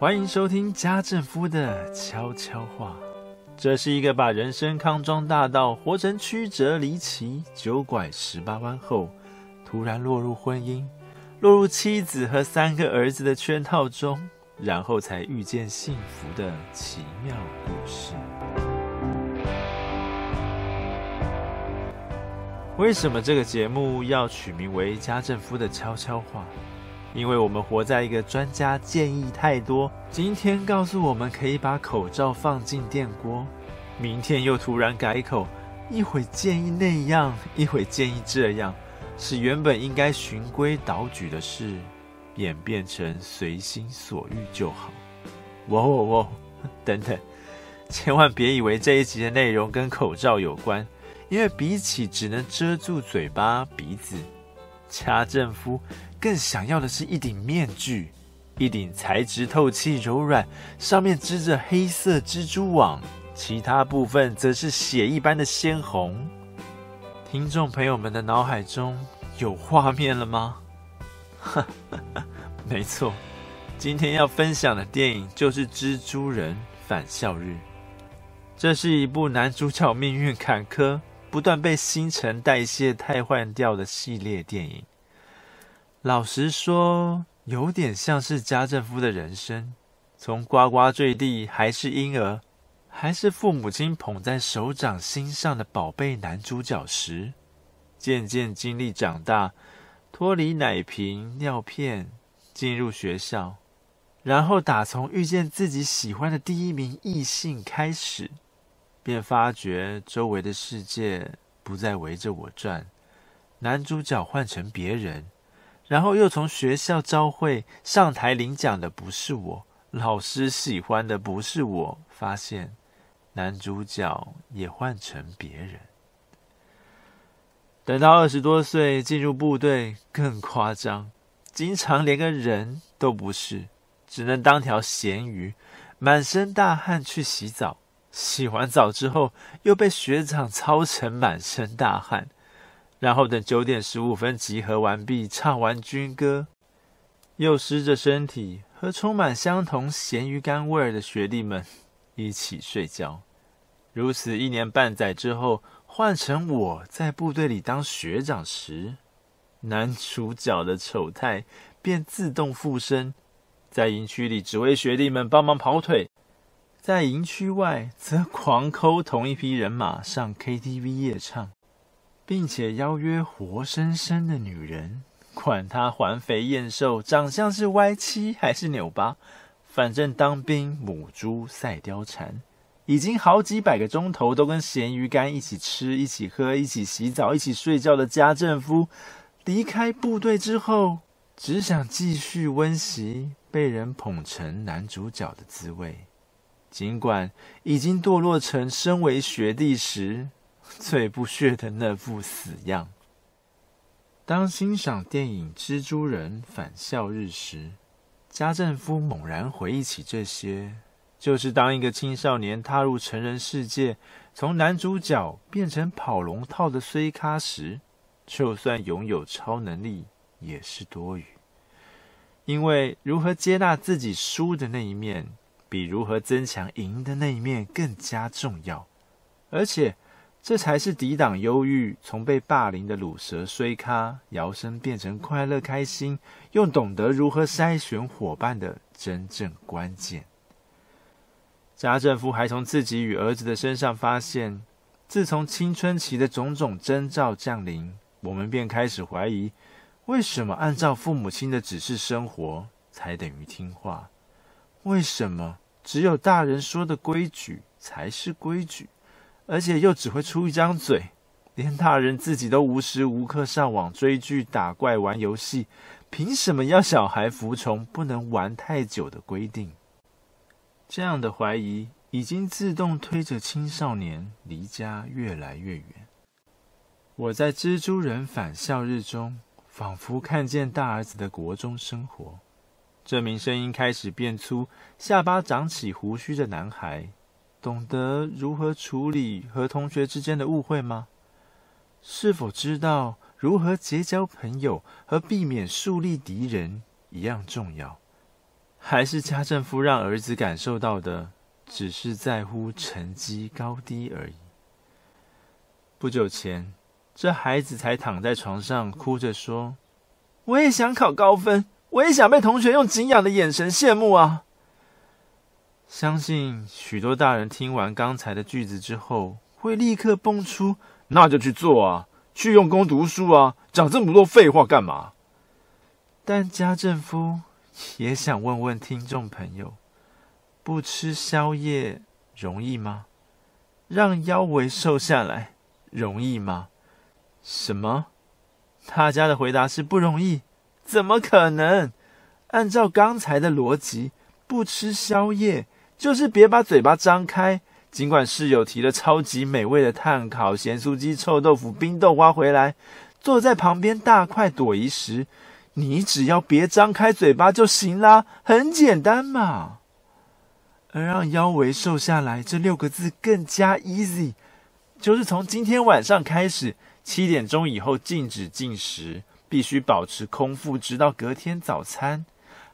欢迎收听家政夫的悄悄话。这是一个把人生康庄大道活成曲折离奇、九拐十八弯后，突然落入婚姻、落入妻子和三个儿子的圈套中，然后才遇见幸福的奇妙故事。为什么这个节目要取名为《家政夫的悄悄话》？因为我们活在一个专家建议太多，今天告诉我们可以把口罩放进电锅，明天又突然改口，一会建议那样，一会建议这样，使原本应该循规蹈矩的事，演变成随心所欲就好。喔喔，等等，千万别以为这一集的内容跟口罩有关，因为比起只能遮住嘴巴、鼻子，家政夫。更想要的是一顶面具，一顶材质透气柔软，上面织着黑色蜘蛛网，其他部分则是血一般的鲜红。听众朋友们的脑海中有画面了吗？哈，没错，今天要分享的电影就是《蜘蛛人返校日》。这是一部男主角命运坎坷，不断被新陈代谢替换掉的系列电影。老实说，有点像是家政夫的人生。从呱呱坠地，还是婴儿，还是父母亲捧在手掌心上的宝贝男主角时，渐渐经历长大，脱离奶瓶、尿片，进入学校，然后打从遇见自己喜欢的第一名异性开始，便发觉周围的世界不再围着我转，男主角换成别人。然后又从学校招会上台领奖的不是我，老师喜欢的不是我，发现男主角也换成别人。等到二十多岁进入部队更夸张，经常连个人都不是，只能当条咸鱼，满身大汗去洗澡，洗完澡之后又被学长操成满身大汗。然后等九点十五分集合完毕，唱完军歌，又湿着身体和充满相同咸鱼干味儿的学弟们一起睡觉。如此一年半载之后，换成我在部队里当学长时，男主角的丑态便自动附身，在营区里只为学弟们帮忙跑腿，在营区外则狂抠同一批人马上 KTV 夜唱。并且邀约活生生的女人，管她环肥燕瘦，长相是歪七还是扭八，反正当兵母猪赛貂蝉，已经好几百个钟头都跟咸鱼干一起吃、一起喝、一起洗澡、一起睡觉的家政夫，离开部队之后，只想继续温习被人捧成男主角的滋味，尽管已经堕落成身为学弟时。最不屑的那副死样。当欣赏电影《蜘蛛人返校日》时，家政夫猛然回忆起这些，就是当一个青少年踏入成人世界，从男主角变成跑龙套的衰咖时，就算拥有超能力也是多余。因为如何接纳自己输的那一面，比如何增强赢的那一面更加重要，而且。这才是抵挡忧郁，从被霸凌的鲁蛇衰咖摇身变成快乐开心，又懂得如何筛选伙伴的真正关键。家政夫还从自己与儿子的身上发现，自从青春期的种种征兆降临，我们便开始怀疑：为什么按照父母亲的指示生活才等于听话？为什么只有大人说的规矩才是规矩？而且又只会出一张嘴，连大人自己都无时无刻上网追剧、打怪、玩游戏，凭什么要小孩服从不能玩太久的规定？这样的怀疑已经自动推着青少年离家越来越远。我在蜘蛛人返校日中，仿佛看见大儿子的国中生活。这名声音开始变粗、下巴长起胡须的男孩。懂得如何处理和同学之间的误会吗？是否知道如何结交朋友和避免树立敌人一样重要？还是家政夫让儿子感受到的只是在乎成绩高低而已？不久前，这孩子才躺在床上哭着说：“我也想考高分，我也想被同学用敬仰的眼神羡慕啊！”相信许多大人听完刚才的句子之后，会立刻蹦出：“那就去做啊，去用功读书啊，讲这么多废话干嘛？”但家政夫也想问问听众朋友：不吃宵夜容易吗？让腰围瘦下来容易吗？什么？大家的回答是不容易？怎么可能？按照刚才的逻辑，不吃宵夜。就是别把嘴巴张开，尽管室友提了超级美味的炭烤咸酥鸡、臭豆腐、冰豆花回来，坐在旁边大快朵颐时，你只要别张开嘴巴就行啦，很简单嘛。而让腰围瘦下来这六个字更加 easy，就是从今天晚上开始，七点钟以后禁止进食，必须保持空腹，直到隔天早餐。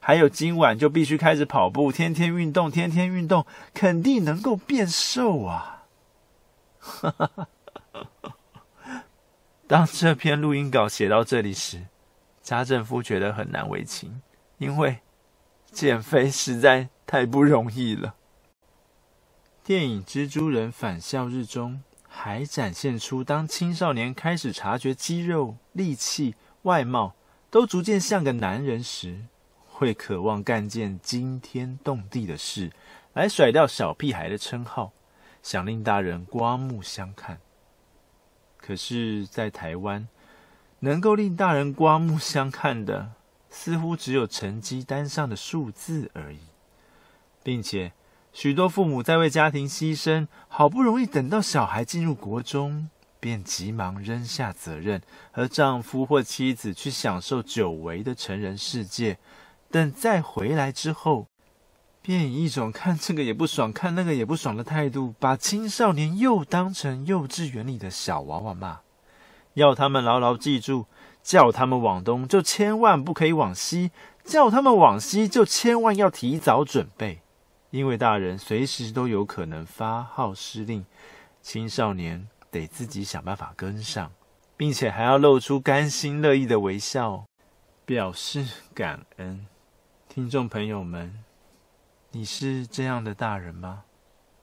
还有今晚就必须开始跑步，天天运动，天天运动，肯定能够变瘦啊！哈哈哈当这篇录音稿写到这里时，家政夫觉得很难为情，因为减肥实在太不容易了。电影《蜘蛛人返校日》中还展现出，当青少年开始察觉肌肉、力气、外貌都逐渐像个男人时，会渴望干件惊天动地的事，来甩掉小屁孩的称号，想令大人刮目相看。可是，在台湾，能够令大人刮目相看的，似乎只有成绩单上的数字而已，并且许多父母在为家庭牺牲，好不容易等到小孩进入国中，便急忙扔下责任，和丈夫或妻子去享受久违的成人世界。等再回来之后，便以一种看这个也不爽、看那个也不爽的态度，把青少年又当成幼稚园里的小娃娃骂，要他们牢牢记住：叫他们往东，就千万不可以往西；叫他们往西，就千万要提早准备，因为大人随时都有可能发号施令，青少年得自己想办法跟上，并且还要露出甘心乐意的微笑，表示感恩。听众朋友们，你是这样的大人吗？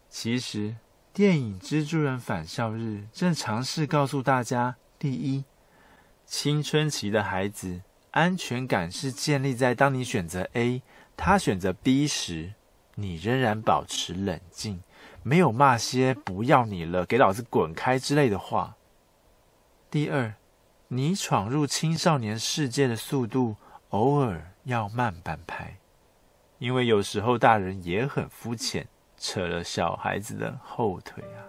其实，电影《蜘蛛人返校日》正尝试告诉大家：第一，青春期的孩子安全感是建立在当你选择 A，他选择 B 时，你仍然保持冷静，没有骂些“不要你了，给老子滚开”之类的话。第二，你闯入青少年世界的速度偶尔要慢半拍，因为有时候大人也很肤浅，扯了小孩子的后腿啊。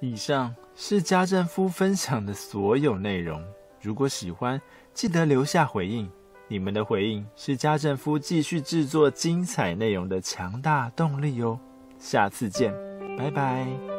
以上是家政夫分享的所有内容。如果喜欢，记得留下回应。你们的回应是家政夫继续制作精彩内容的强大动力哦。下次见，拜拜。